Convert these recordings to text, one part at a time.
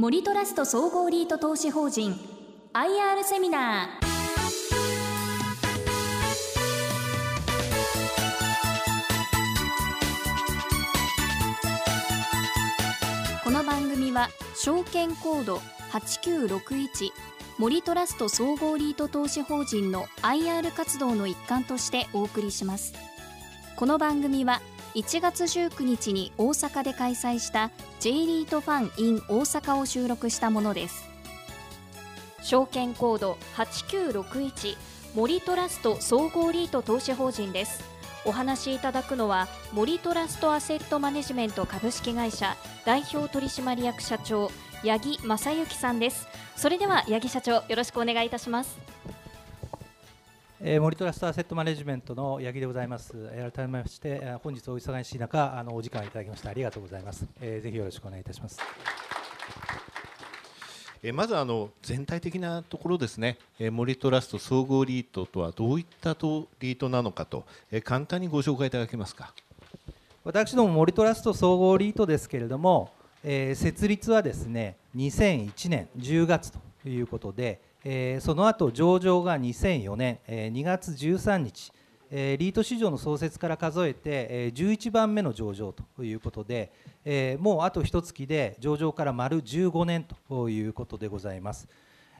森トラスト総合リート投資法人 IR セミナー。この番組は証券コード8961森トラスト総合リート投資法人の IR 活動の一環としてお送りします。この番組は1月19日に大阪で開催した J リートファン in 大阪を収録したものです。証券コード8961森トラスト総合リート投資法人です。お話しいただくのは森トラストアセットマネジメント株式会社代表取締役社長八木正幸さんです。それでは八木社長よろしくお願いいたします。えー、森トラストアセットマネジメントの八木でございます。えー、改めまして、えー、本日お忙しい中あのお時間いただきましてありがとうございます。えー、ぜひよろしくお願いいたします。えまずあの全体的なところですね、え森トラスト総合リートとはどういったとリートなのかと、え簡単にご紹介いただけますか。私ども森トラスト総合リートですけれども、え設立はですね2001年10月ということで、え、その後上場が2004年、えー、2月13日、え、リート市場の創設から数えて、えー、11番目の上場ということで、え、もうあと一月で上場から丸15年ということでございます。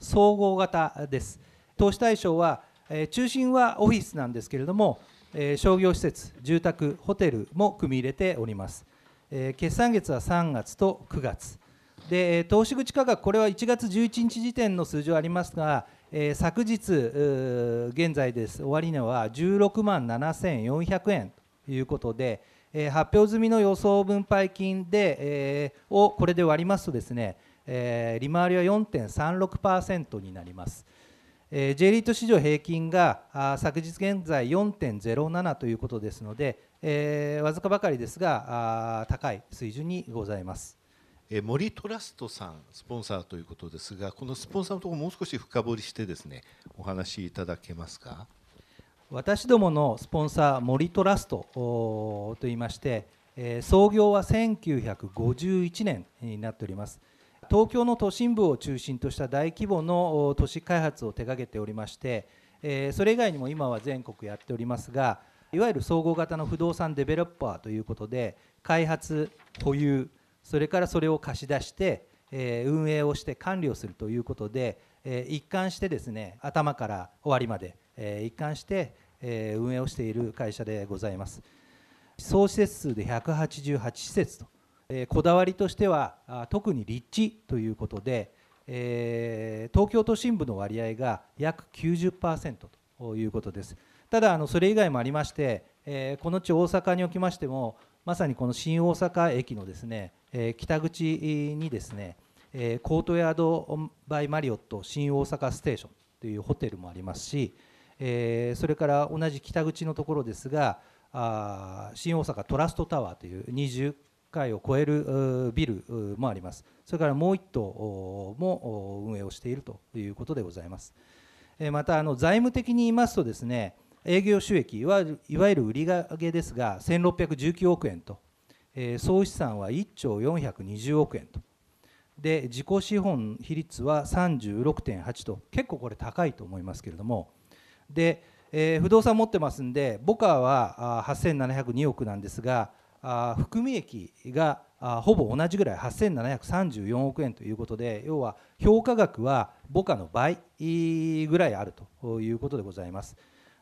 総合型です。投資対象は、え、中心はオフィスなんですけれども、え、商業施設住宅ホテルも組み入れております、え、決算月は3月と9月。で投資口価格、これは1月11日時点の数字はありますが、えー、昨日、現在です、終値は16万7400円ということで、えー、発表済みの予想分配金で、えー、をこれで割りますとですね、えー、利回りは4.36%になります。えー、J リート市場平均があ昨日現在4.07ということですので、えー、わずかばかりですがあ高い水準にございます。え森トラストさんスポンサーということですがこのスポンサーのところもう少し深掘りしてですねお話しいただけますか？私どものスポンサー森トラストといいまして、え創業は1951年になっております。東京の都心部を中心とした大規模の都市開発を手掛けておりまして、えそれ以外にも今は全国やっておりますがいわゆる総合型の不動産デベロッパーということで開発保有それからそれを貸し出して、え運営をして管理をするということで、え一貫してですね頭から終わりまで、え一貫して、え運営をしている会社でございます。総施設数で188施設と、えこだわりとしては特に立地ということで、え東京都心部の割合が約90%ということです。ただあのそれ以外もありまして、えこの地大阪におきましてもまさにこの新大阪駅のですね、え北口にですね、えコートヤードバイマリオット新大阪ステーションというホテルもありますし、えそれから同じ北口のところですがあ新大阪トラストタワーという20階を超えるビルもあります。それからもう1棟も運営をしているということでございます。またあの財務的に言いますとですね営業収益いわゆる売上ですが1619億円と、えー、総資産は1兆420億円と。で自己資本比率は36.8と。結構これ高いと思いますけれども。で、えー、不動産持ってますんでボカは8702億なんですがあ含み益があほぼ同じぐらい8734億円ということで要は評価額はボカの倍ぐらいあるということでございます。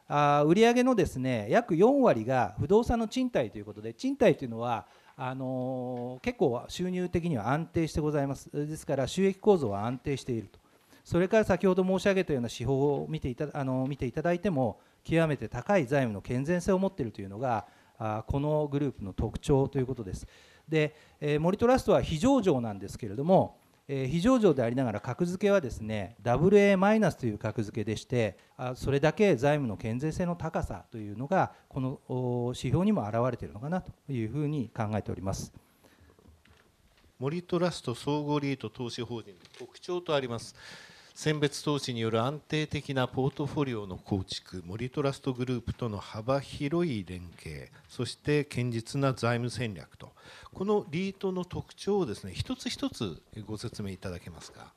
あ売上のですね約4割が不動産の賃貸ということで賃貸というのはあの結構収入的には安定してございます。ですから収益構造は安定していると。それから先ほど申し上げたような手法を見ていたあの見ていただいても極めて高い財務の健全性を持っているというのがあこのグループの特徴ということです。で、えー、森トラストは非上場なんですけれどもえ非常上でありながら格付けはですね WA マイナスという格付けでしてそれだけ財務の健全性の高さというのがこの指標にも表れているのかなというふうに考えております。森トラスト総合リート投資法人特徴とあります。選別投資による安定的なポートフォリオの構築森トラストグループとの幅広い連携そして堅実な財務戦略と。このリートの特徴をですね一つ一つご説明いただけますか？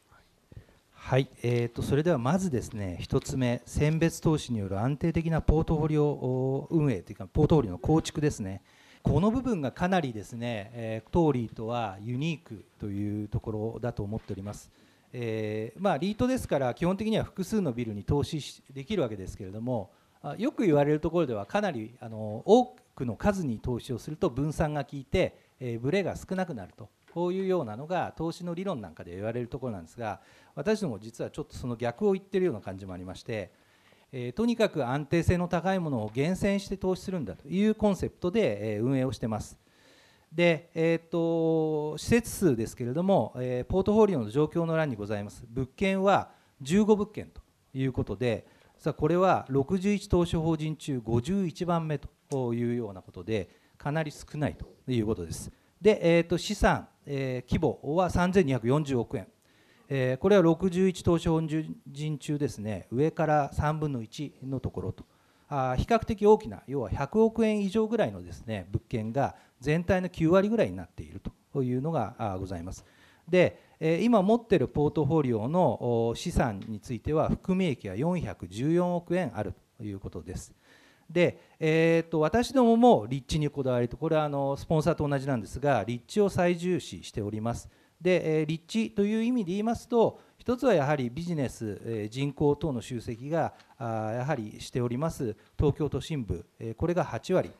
はい、えーと、それではまずですね1つ目選別投資による安定的なポートフォリオ運営というかポートフォリオの構築ですね。この部分がかなりですね、えー、トーリーとはユニークというところだと思っております、えー、まあ、リートですから基本的には複数のビルに投資できるわけですけれどもよく言われるところではかなりあの多くの数に投資をすると分散が効いて、えー、ブレが少なくなると。こういうようなのが投資の理論なんかで言われるところなんですが私ども実はちょっとその逆を言ってるような感じもありまして、えー、とにかく安定性の高いものを厳選して投資するんだというコンセプトで、え、運営をしてます。で、えーと、施設数ですけれども、えー、ポートフォリオの状況の欄にございます。物件は15物件ということでさあこれは61投資法人中51番目というようなことでかなり少ないということです。で、えー、と資産、えー、規模は3240億円、えー、これは61投資本人中ですね。上から3分の1のところと。あ比較的大きな要は100億円以上ぐらいのですね物件が全体の9割ぐらいになっているというのがございます。で今持っているポートフォリオの資産については含み益が414億円あるということです。で、えー、と私どもも立地にこだわりとこれはあのスポンサーと同じなんですが立地を最重視しております。で、え立地という意味で言いますと一つはやはりビジネス、え人口等の集積があやはりしております東京都心部、えこれが8割。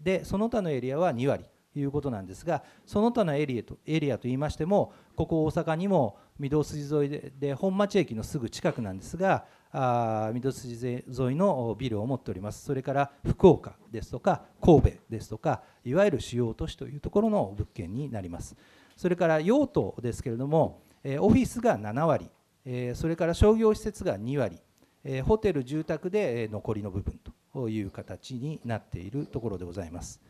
でその他のエリアは2割ということなんですがその他のエリアとエリアといいましてもここ大阪にも御堂筋沿いでで本町駅のすぐ近くなんですがあ御堂筋沿いのビルを持っております。それから福岡ですとか神戸ですとかいわゆる主要都市というところの物件になります。それから用途ですけれどもえオフィスが7割えそれから商業施設が2割えホテル住宅で残りの部分と。という形になっているところでございます。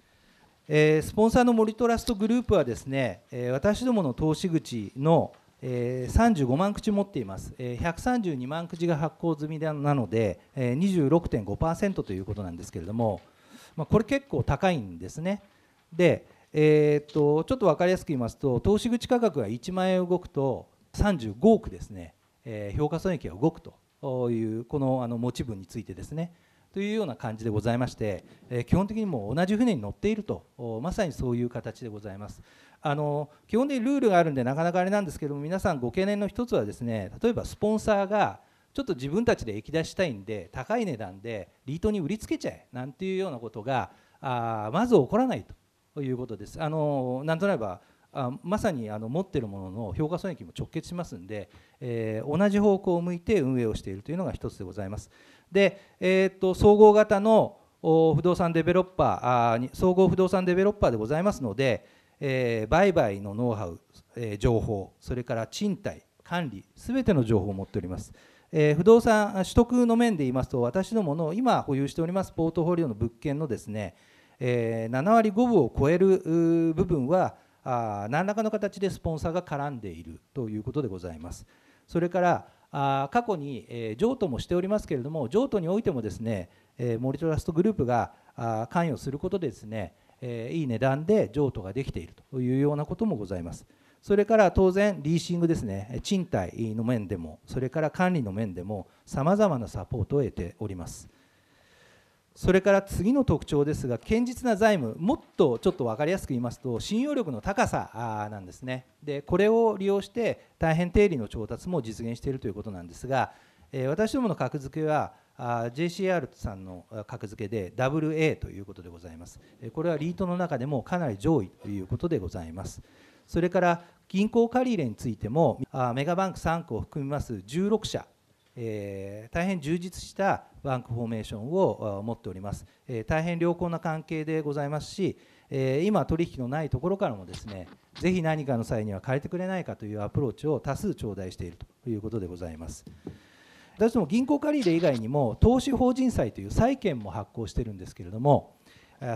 スポンサーの森トラストグループはですね私どもの投資口のえ、35万口持っています、え、132万口が発行済みなので、え、26.5%ということなんですけれども、ま、これ結構高いんですね。で、えー、っとちょっと分かりやすく言いますと投資口価格が1万円動くと35億ですね、え、評価損益が動くというこのあの持ち分についてですね。というような感じでございまして、え、基本的にも同じ船に乗っているとまさにそういう形でございます。あの基本的にルールがあるんでなかなかあれなんですけども皆さんご懸念の一つはですね例えばスポンサーがちょっと自分たちで液出したいんで高い値段でリートに売りつけちゃえなんていうようなことがあまず起こらないということです。あのなんとなくばあまさにあの持っているものの評価損益も直結しますんで、えー、同じ方向を向いて運営をしているというのが一つでございます。で、えー、と総合型の不動産デベロッパー総合不動産デベロッパーでございますので、えー、売買のノウハウ、えー、情報それから賃貸管理すべての情報を持っております、えー、不動産取得の面で言いますと私どもの今保有しておりますポートフォリオの物件のですね、えー、7割5分を超える部分はあ何らかの形でスポンサーが絡んでいるということでございます。それからあ過去に、え、譲渡もしておりますけれども譲渡においてもですね、え、モリトラストグループが関与することでですねえいい値段で譲渡ができているというようなこともございます。それから当然、リーシングですね、賃貸の面でも、それから管理の面でも、さまざまなサポートを得ております。それから次の特徴ですが、堅実な財務、もっとちょっと分かりやすく言いますと、信用力の高さなんですね。で、これを利用して、大変定理の調達も実現しているということなんですが、私どもの格付けは、JCR さんの格付けで WA ということでございます。これはリートの中でもかなり上位ということでございます。それから銀行借り入れについてもメガバンク3区を含みます16社、え、大変充実したバンクフォーメーションを持っております、え、大変良好な関係でございますし、え、今取引のないところからもですねぜひ何かの際には借りてくれないかというアプローチを多数頂戴しているということでございます。私ども銀行借り入れ以外にも投資法人債という債券も発行してるんですけれども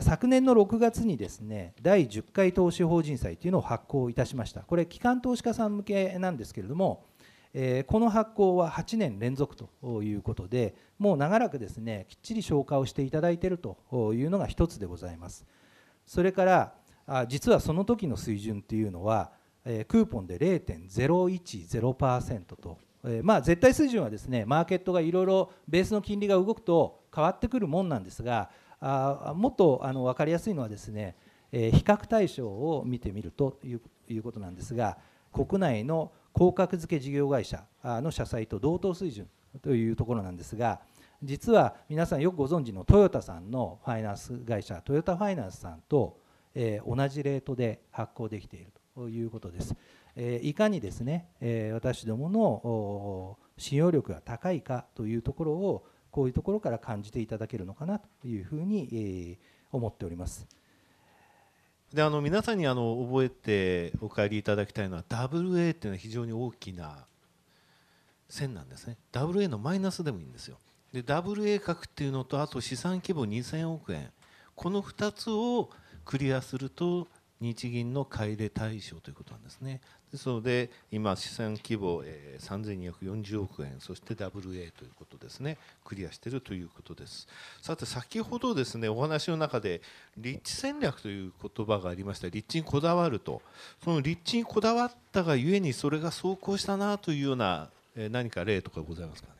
昨年の6月にですね第10回投資法人債というのを発行いたしましたこれ機関投資家さん向けなんですけれどもえこの発行は8年連続ということでもう長らくですねきっちり消化をしていただいているというのが一つでございます。それから実はその時の水準っていうのはクーポンで0.010%とまあ絶対水準はですねマーケットがいろいろベースの金利が動くと変わってくるもんなんですがあもっとあの分かりやすいのはですね比較対象を見てみるということなんですが国内の広角付け事業会社の社債と同等水準というところなんですが実は皆さんよくご存知のトヨタさんのファイナンス会社トヨタファイナンスさんと同じレートで発行できているということです。いかにですね私どもの信用力が高いかというところをこういうところから感じていただけるのかなというふうに思っております。であの皆さんにあの覚えてお帰りいただきたいのは WA っていうのは非常に大きな線なんですね。WA のマイナスでもいいんですよ。で WA 角っていうのとあと資産規模2000億円。この2つをクリアすると日銀の買い入れ対象ということなんですね。ですので今資産規模、えー、3240億円そして WA ということですね。クリアしているということです。さて先ほどですねお話の中で立地戦略という言葉がありました。立地にこだわると。その立地にこだわったがゆえにそれが走行したなというような、えー、何か例とかございますかね？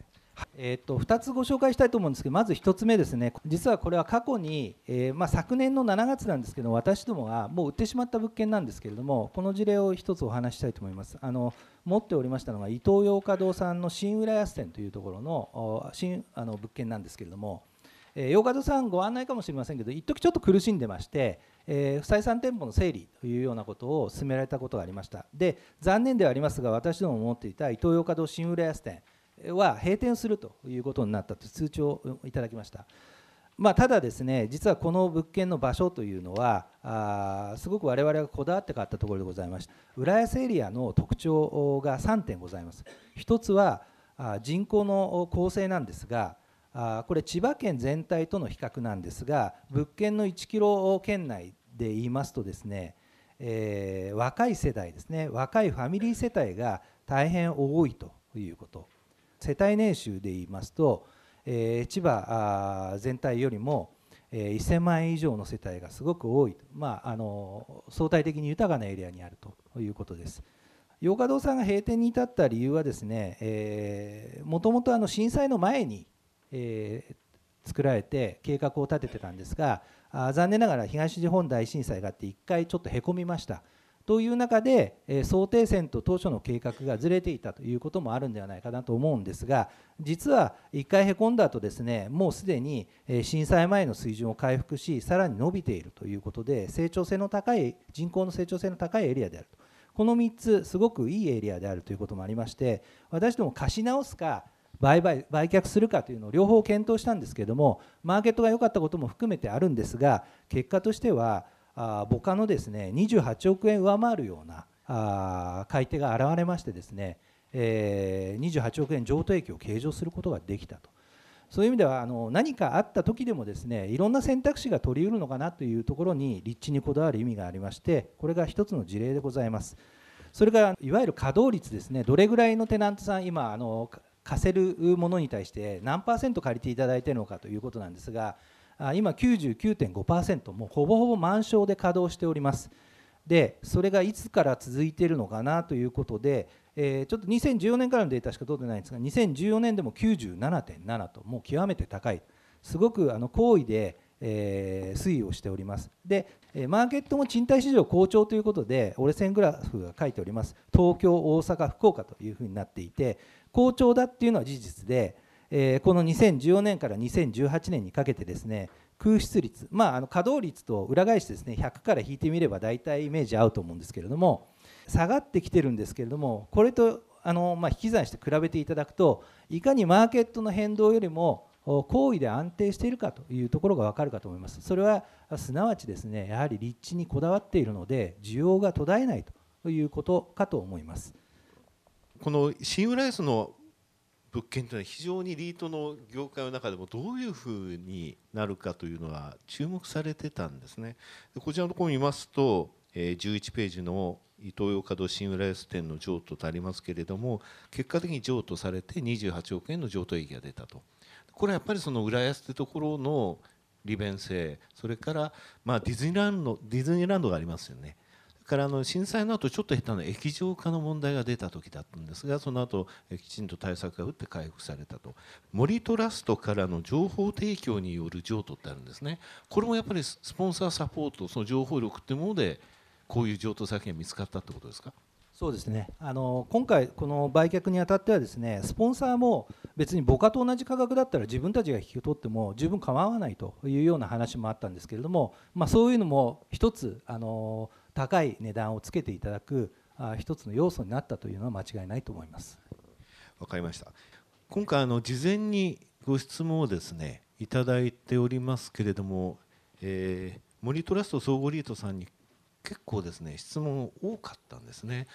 えーと、2つご紹介したいと思うんですけどまず1つ目ですね。実はこれは過去に、えー、まあ、昨年の7月なんですけど私どもがもう売ってしまった物件なんですけれどもこの事例を1つお話したいと思います。あの持っておりましたのが伊東洋華堂さんの新浦安店というところの新あの物件なんですけれども、えー、洋華堂さんご案内かもしれませんけど一時ちょっと苦しんでましてえー、不採算店舗の整理というようなことを進められたことがありました。で残念ではありますが私ども持っていた伊東洋華堂新浦安店は閉店するということになったと通知をいただきました。まあ、ただですね実はこの物件の場所というのはあすごく我々がこだわって買ったところでございまして浦安エリアの特徴が3点ございます。一つは人口の構成なんですがあこれ千葉県全体との比較なんですが物件の1キロ圏内で言いますとですね、えー、若い世代ですね若いファミリー世帯が大変多いということ。世帯年収で言いますと、えー、千葉全体よりも、えー、1000万円以上の世帯がすごく多い、まあ、あの相対的に豊かなエリアにあるということです。洋華堂さんが閉店に至った理由はですねえもともとあの震災の前に、えー、作られて計画を立ててたんですがあ残念ながら東日本大震災があって1回ちょっとへこみました。という中で、え想定線と当初の計画がずれていたということもあるんではないかなと思うんですが実は1回へこんだとですねもうすでに震災前の水準を回復しさらに伸びているということで成長性の高い人口の成長性の高いエリアであると。この3つすごくいいエリアであるということもありまして私ども貸し直すか売買売却するかというのを両方検討したんですけれどもマーケットが良かったことも含めてあるんですが結果としてはあ母価のですね28億円上回るようなあ買い手が現れましてですね、えー、28億円譲渡益を計上することができたと。そういう意味ではあの何かあった時でもですねいろんな選択肢が取りうるのかなというところに立地にこだわる意味がありましてこれが一つの事例でございます。それからいわゆる稼働率ですねどれぐらいのテナントさん今あの貸せるものに対して何パーセント借りていただいているのかということなんですが今99.5%もうほぼほぼ満床で稼働しております。でそれがいつから続いているのかなということで、えー、ちょっと2014年からのデータしか取ってないんですが2014年でも97.7ともう極めて高い。すごくあの高位で、えー、推移をしております。でマーケットも賃貸市場好調ということで折れ線グラフが書いております。東京大阪福岡というふうになっていて好調だっていうのは事実でえー、この2014年から2018年にかけてですね空室率、まあ、あの稼働率と裏返してですね100から引いてみれば大体イメージ合うと思うんですけれども下がってきてるんですけれどもこれとあの、まあ、引き算して比べていただくといかにマーケットの変動よりも行為で安定しているかというところが分かるかと思います。それはすなわちですねやはり立地にこだわっているので需要が途絶えないということかと思います。この新浦安の物件というのは非常にリートの業界の中でもどういうふうになるかというのは注目されてたんですね。こちらのところを見ますと、えー、11ページのイトーヨーカドー新浦安店の譲渡とありますけれども結果的に譲渡されて28億円の譲渡益が出たとこれはやっぱりその浦安ってところの利便性それからまあディズニーランドディズニーランドがありますよねからあの震災の後ちょっと下手な液状化の問題が出た時だったんですがその後きちんと対策が打って回復されたと。森トラストからの情報提供による譲渡ってあるんですね。これもやっぱりスポンサーサポートその情報力っていうものでこういう譲渡先が見つかったってことですか？そうですね。あの今回、この売却にあたってはですねスポンサーも別に母価と同じ価格だったら自分たちが引き取っても十分構わないというような話もあったんですけれども、まあ、そういうのも一つあの高い値段をつけていただく一つの要素になったというのは間違いないと思います。わかりました今回あの事前にご質問をですねいただいておりますけれども、えー、森トラスト総合リートさんに結構ですね質問多かったんですね。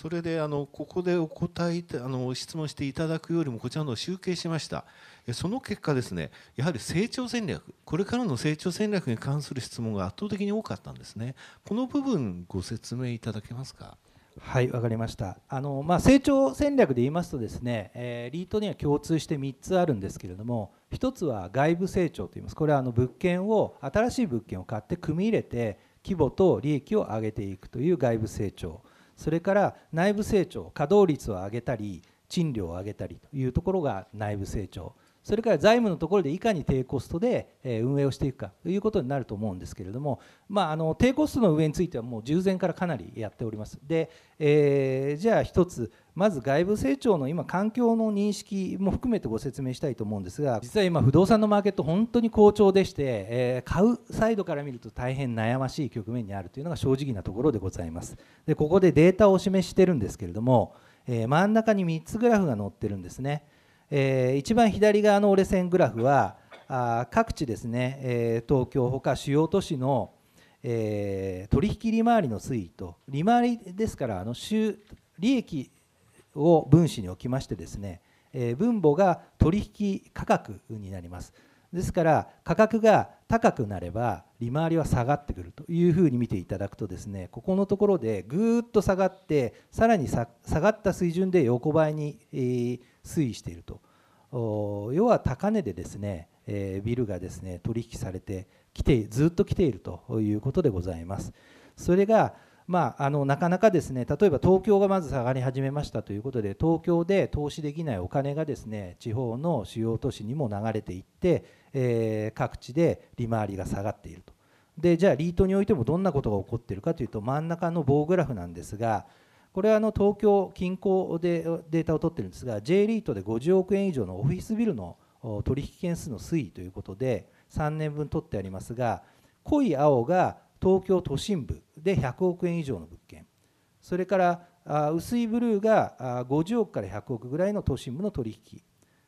それであのここでお答えあの質問していただくよりもこちらの集計しました。その結果ですねやはり成長戦略これからの成長戦略に関する質問が圧倒的に多かったんですね。この部分ご説明いただけますか？はいわかりました。あの、まあ、成長戦略で言いますとですね、えー、リートには共通して3つあるんですけれども1つは外部成長といいます。これはあの物件を新しい物件を買って組み入れて規模と利益を上げていくという外部成長。それから内部成長稼働率を上げたり賃料を上げたりというところが内部成長それから財務のところでいかに低コストで運営をしていくかということになると思うんですけれども、まあ、あの低コストの運営についてはもう従前からかなりやっております。で、えー、じゃあ一つまず外部成長の今環境の認識も含めてご説明したいと思うんですが実は今不動産のマーケット本当に好調でして、えー、買うサイドから見ると大変悩ましい局面にあるというのが正直なところでございますでここでデータをお示ししてるんですけれども、えー、真ん中に3つグラフが載ってるんですねえー、一番左側の折れ線グラフはあ各地ですね、えー、東京ほか主要都市の、えー、取引利回りの推移と利回りですからあの収利益を分子に置きましてですね、えー、分母が取引価格になります。ですから価格が高くなれば利回りは下がってくるというふうに見ていただくとですねここのところでぐーっと下がってさらに下がった水準で横ばいに、えー、推移していると。要は高値でですね、え、ビルがですね取引されてきてずっと来ているということでございます。それがまあ、あのなかなかですね例えば東京がまず下がり始めましたということで東京で投資できないお金がですね地方の主要都市にも流れていって、えー、各地で利回りが下がっていると。でじゃあリートにおいてもどんなことが起こっているかというと真ん中の棒グラフなんですがこれはあの東京近郊でデータを取ってるんですが J リートで50億円以上のオフィスビルの取引件数の推移ということで3年分取ってありますが濃い青が東京都心部で100億円以上の物件。それから薄いブルーが50億から100億ぐらいの都心部の取引。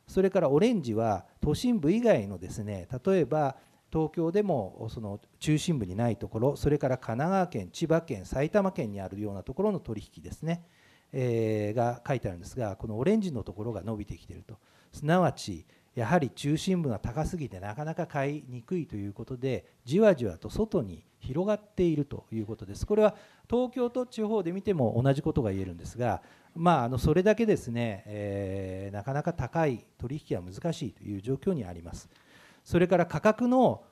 それからオレンジは都心部以外のですね例えば東京でもその中心部にないところそれから神奈川県千葉県埼玉県にあるようなところの取引ですね、え、が書いてあるんですがこのオレンジのところが伸びてきていると。すなわちやはり中心部が高すぎてなかなか買いにくいということでじわじわと外に広がっているということです。これは東京と地方で見ても同じことが言えるんですが、まあ、あのそれだけですね、えー、なかなか高い取引は難しいという状況にあります。それから価格の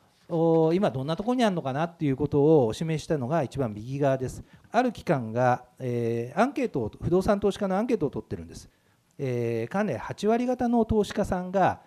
今どんなところにあるのかなっていうことをお示したのが一番右側です。ある機関が、え、アンケートを不動産投資家のアンケートを取ってるんです、えー、かなり8割方の投資家さんが、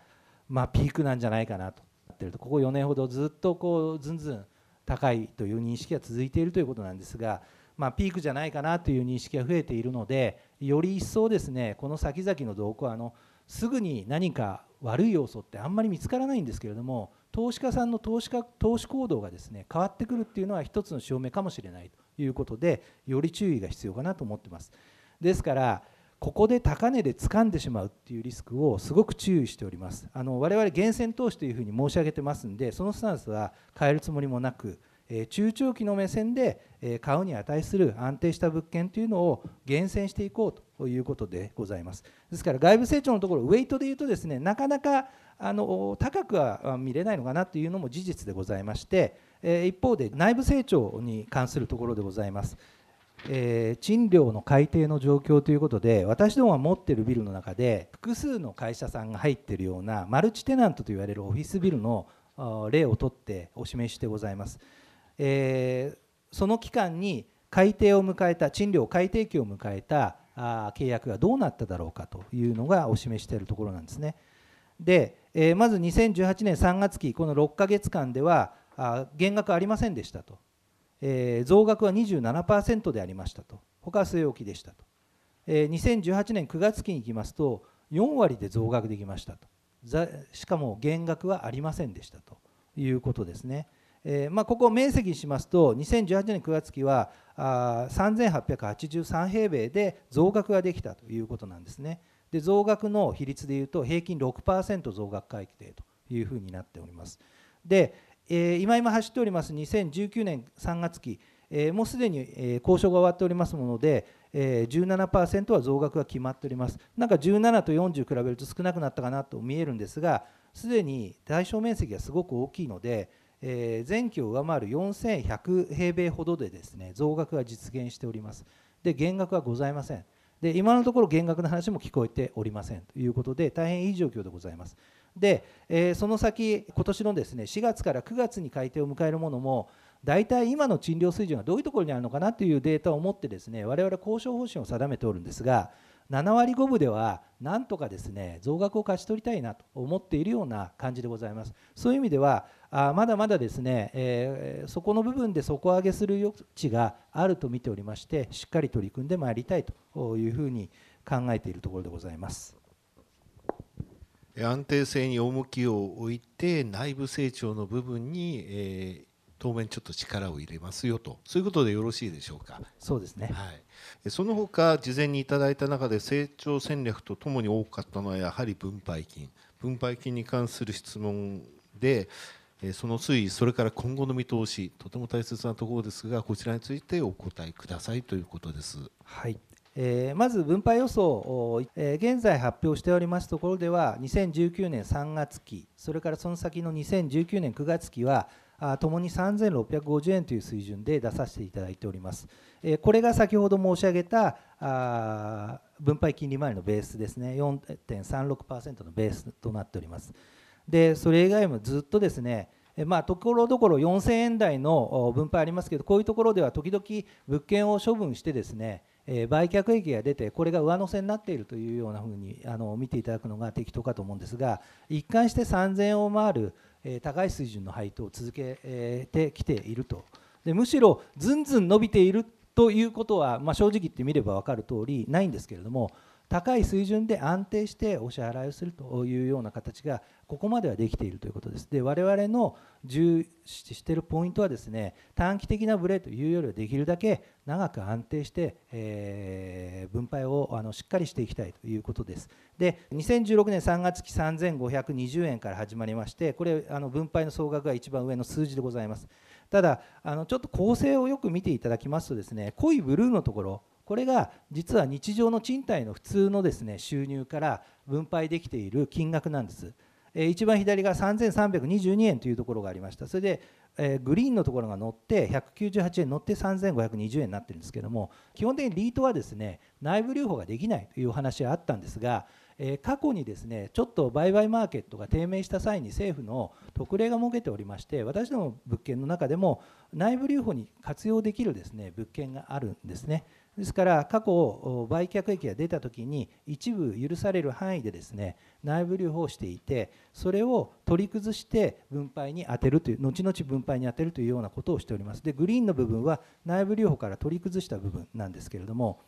まあ、ピークなんじゃないかなとってると。ここ4年ほどずっとこうずんずん高いという認識が続いているということなんですが、まあ、ピークじゃないかなという認識が増えているのでより一層ですねこの先々の動向あのすぐに何か悪い要素ってあんまり見つからないんですけれども投資家さんの投資家投資行動がですね変わってくるっていうのは一つの証明かもしれないということでより注意が必要かなと思ってます。ですからここで高値で掴んでしまうっていうリスクをすごく注意しております。あの我々厳選投資というふうに申し上げてますんでそのスタンスは変えるつもりもなく中長期の目線で買うに値する安定した物件というのを厳選していこうということでございます。ですから外部成長のところウェイトでいうとですねなかなかあの高くは見れないのかなというのも事実でございまして一方で内部成長に関するところでございます。えー、賃料の改定の状況ということで私どもが持っているビルの中で複数の会社さんが入っているようなマルチテナントといわれるオフィスビルの例をとってお示ししてございます、えー、その期間に改定を迎えた賃料改定期を迎えたあ契約がどうなっただろうかというのがお示しているところなんですね。で、えー、まず2018年3月期この6か月間ではあ減額ありませんでしたと。えー、増額は27%でありましたと。他は据え置きでしたと、えー、2018年9月期に行きますと4割で増額できましたと。しかも減額はありませんでしたということですね、えーまあ、ここを面積にしますと2018年9月期はあ3883平米で増額ができたということなんですね。で増額の比率でいうと平均6%増額改定というふうになっております。でえ今今走っております2019年3月期、えもうすでに、え交渉が終わっておりますもので、えー17%は増額が決まっております。なんか17と40比べると少なくなったかなと見えるんですがすでに対象面積がすごく大きいので、え前期を上回る4100平米ほどでですね増額が実現しております。で減額はございません。で今のところ減額の話も聞こえておりませんということで大変いい状況でございます。で、えー、その先、今年のですね4月から9月に改定を迎えるものも、大体今の賃料水準がどういうところにあるのかなというデータを持って、ですね我々交渉方針を定めておるんですが、7割5分では、なんとかですね増額を勝ち取りたいなと思っているような感じでございます。そういう意味では、あまだまだですね、えー、そこの部分で底上げする余地があると見ておりまして、しっかり取り組んでまいりたいというふうに考えているところでございます。安定性に重きを置いて内部成長の部分に、えー、当面ちょっと力を入れますよと。そういうことでよろしいでしょうか？そうですね、はい、その他事前にいただいた中で成長戦略とともに多かったのはやはり分配金。分配金に関する質問でその推移それから今後の見通しとても大切なところですがこちらについてお答えくださいということです。はいえー、まず分配予想、えー、現在発表しておりますところでは2019年3月期それからその先の2019年9月期はともに3650円という水準で出させていただいております。えー、これが先ほど申し上げたあ分配金利回りのベースですね4.36%のベースとなっております。でそれ以外もずっとですねまあ、ところどころ4000円台の分配ありますけどこういうところでは時々物件を処分してですね売却益が出てこれが上乗せになっているというようなふうにあの見ていただくのが適当かと思うんですが一貫して3000円を回る、高い水準の配当を続けてきていると。でむしろずんずん伸びているということは、まあ、正直言ってみれば分かる通りないんですけれども高い水準で安定してお支払いをするというような形がここまではできているということです。で我々の重視しているポイントはですね短期的なブレというよりはできるだけ長く安定して、えー、分配をあのしっかりしていきたいということです。で2016年3月期3520円から始まりましてこれあの分配の総額が一番上の数字でございます。ただあのちょっと構成をよく見ていただきますとですね濃いブルーのところこれが実は日常の賃貸の普通のですね収入から分配できている金額なんです。一番左が3322円というところがありました。それでえグリーンのところが乗って198円乗って3520円になってるんですけども基本的にリートはですね内部留保ができないという話はあったんですが、え過去にですねちょっと売買マーケットが低迷した際に政府の特例が設けておりまして私ども物件の中でも内部留保に活用できるですね物件があるんですね。ですから過去売却益が出た時に一部許される範囲でですね内部留保をしていてそれを取り崩して分配に充てるという後々分配に充てるというようなことをしております。グリーンの部分は内部留保から取り崩した部分なんですけれども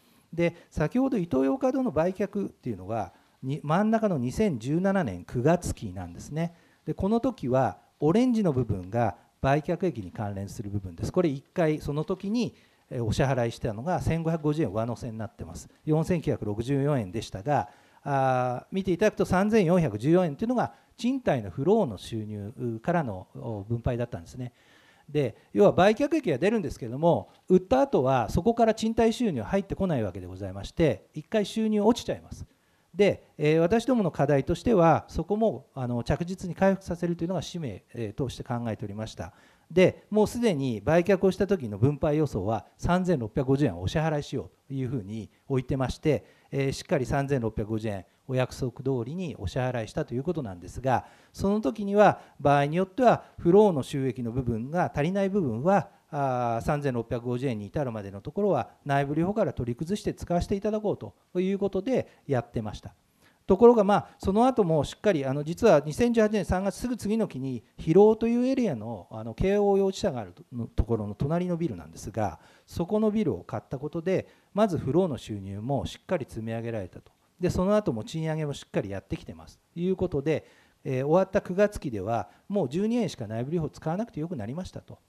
先ほどイトーヨーカドーの売却っていうのが真ん中の2017年9月期なんですね。この時はオレンジの部分が売却益に関連する部分です。これ1回その時にお支払いしたのが1550円上乗せになってます。4964円でしたがあ見ていただくと3414円というのが賃貸のフローの収入からの分配だったんですね。で要は売却益が出るんですけども売った後はそこから賃貸収入入ってこないわけでございまして1回収入落ちちゃいます。で、えー、私どもの課題としてはそこもあの着実に回復させるというのが使命、えー、として考えておりました。でもうすでに売却をした時の分配予想は3650円をお支払いしようというふうに置いてまして、えー、しっかり3650円お約束通りにお支払いしたということなんですがその時には場合によってはフローの収益の部分が足りない部分はあ3650円に至るまでのところは内部留保から取り崩して使わせていただこうということでやってました。ところが、まあ、その後もしっかりあの実は2018年3月すぐ次の期に広尾というエリアのあの慶応幼稚舎があるところの隣のビルなんですがそこのビルを買ったことでまずフローの収入もしっかり積み上げられたとでその後も賃上げもしっかりやってきてますということで、えー、終わった9月期ではもう12円しか内部留保使わなくてよくなりましたと。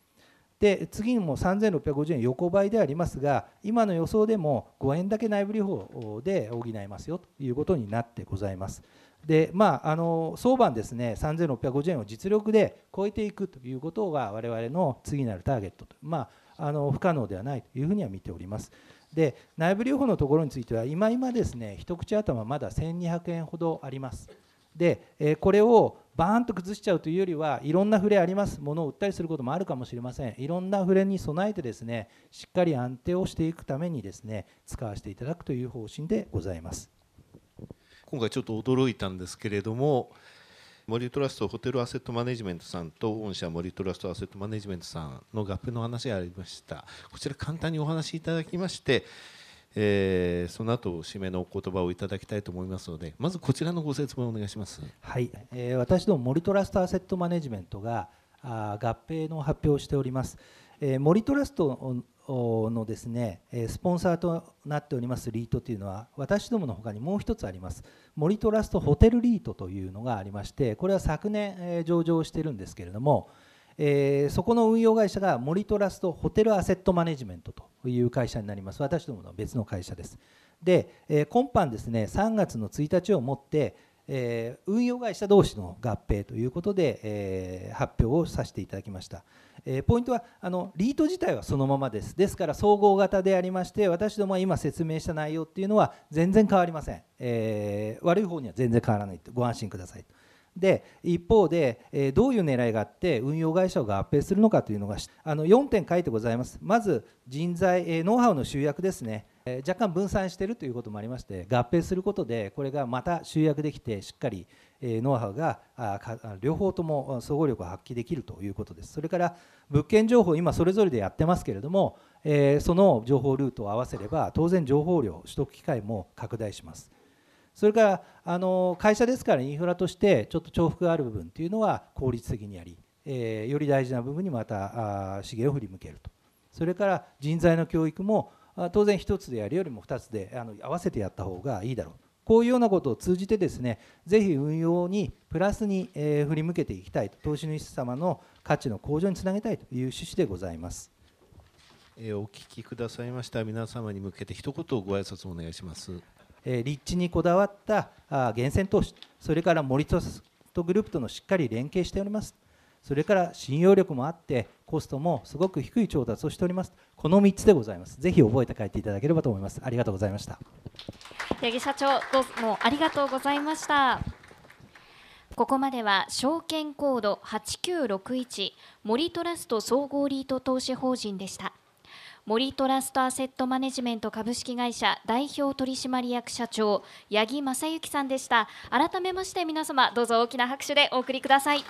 で次にも3650円横ばいでありますが今の予想でも5円だけ内部留保で補えますよということになってございます。でまあ、あの相場ですね3650円を実力で超えていくということが我々の次なるターゲットと、まあ、あの不可能ではないというふうには見ております。で内部留保のところについては今今ですね一口頭まだ1200円ほどあります。でこれをバーンと崩しちゃうというよりはいろんな触れあります。ものを売ったりすることもあるかもしれません。いろんな触れに備えてですねしっかり安定をしていくためにですね使わせていただくという方針でございます。今回ちょっと驚いたんですけれども森トラストホテルアセットマネジメントさんと御社森トラストアセットマネジメントさんの合併の話がありました。こちら簡単にお話しいただきましてえー、その後締めのお言葉をいただきたいと思いますのでまずこちらのご説明をお願いします、はい。えー、私ども森トラストアセットマネジメントがあ合併の発表をしております、えー、森トラストのですねスポンサーとなっておりますリートというのは私どものほかにもう一つあります。森トラストホテルリートというのがありましてこれは昨年上場してるんですけれどもえー、そこの運用会社が森トラストホテルアセットマネジメントという会社になります。私どもの別の会社です。で、えー、今般ですね、3月の1日をもって、えー、運用会社同士の合併ということで、え、発表をさせていただきました。え、ポイントはあのリート自体はそのままです。ですから総合型でありまして、私どもは今説明した内容っていうのは全然変わりません。え、悪い方には全然変わらないとご安心ください。で一方で、えどういう狙いがあって運用会社を合併するのかというのがあの4点書いてございます。まず人材、えノウハウの集約ですね、え若干分散しているということもありまして合併することでこれがまた集約できてしっかり、えノウハウがあ両方とも総合力を発揮できるということです。それから物件情報今それぞれでやってますけれども、えその情報ルートを合わせれば当然情報量取得機会も拡大します。それからあの会社ですからインフラとしてちょっと重複がある部分というのは効率的にあり、えー、より大事な部分にまた資源を振り向けるとそれから人材の教育も当然1つでやるよりも2つであの合わせてやった方がいいだろうこういうようなことを通じてですねぜひ運用にプラスに、えー、振り向けていきたいと投資主様の価値の向上につなげたいという趣旨でございます。えー、お聞きくださいました皆様に向けて一言ご挨拶をお願いします。立地にこだわった源泉投資それから森トストグループとのしっかり連携しております。それから信用力もあってコストもすごく低い調達をしております。この3つでございます。ぜひ覚えて帰っていただければと思います。ありがとうございました。八木社長どうもありがとうございました。ここまでは証券コード8961森トラスト総合リート投資法人でした。森トラストアセットマネジメント株式会社代表取締役社長八木正幸さんでした。改めまして皆様どうぞ大きな拍手でお送りください。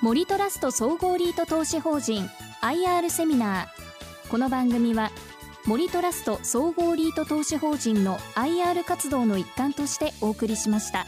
森トラスト総合リート投資法人 IR セミナー。この番組は森トラスト総合リート投資法人の IR 活動の一環としてお送りしました。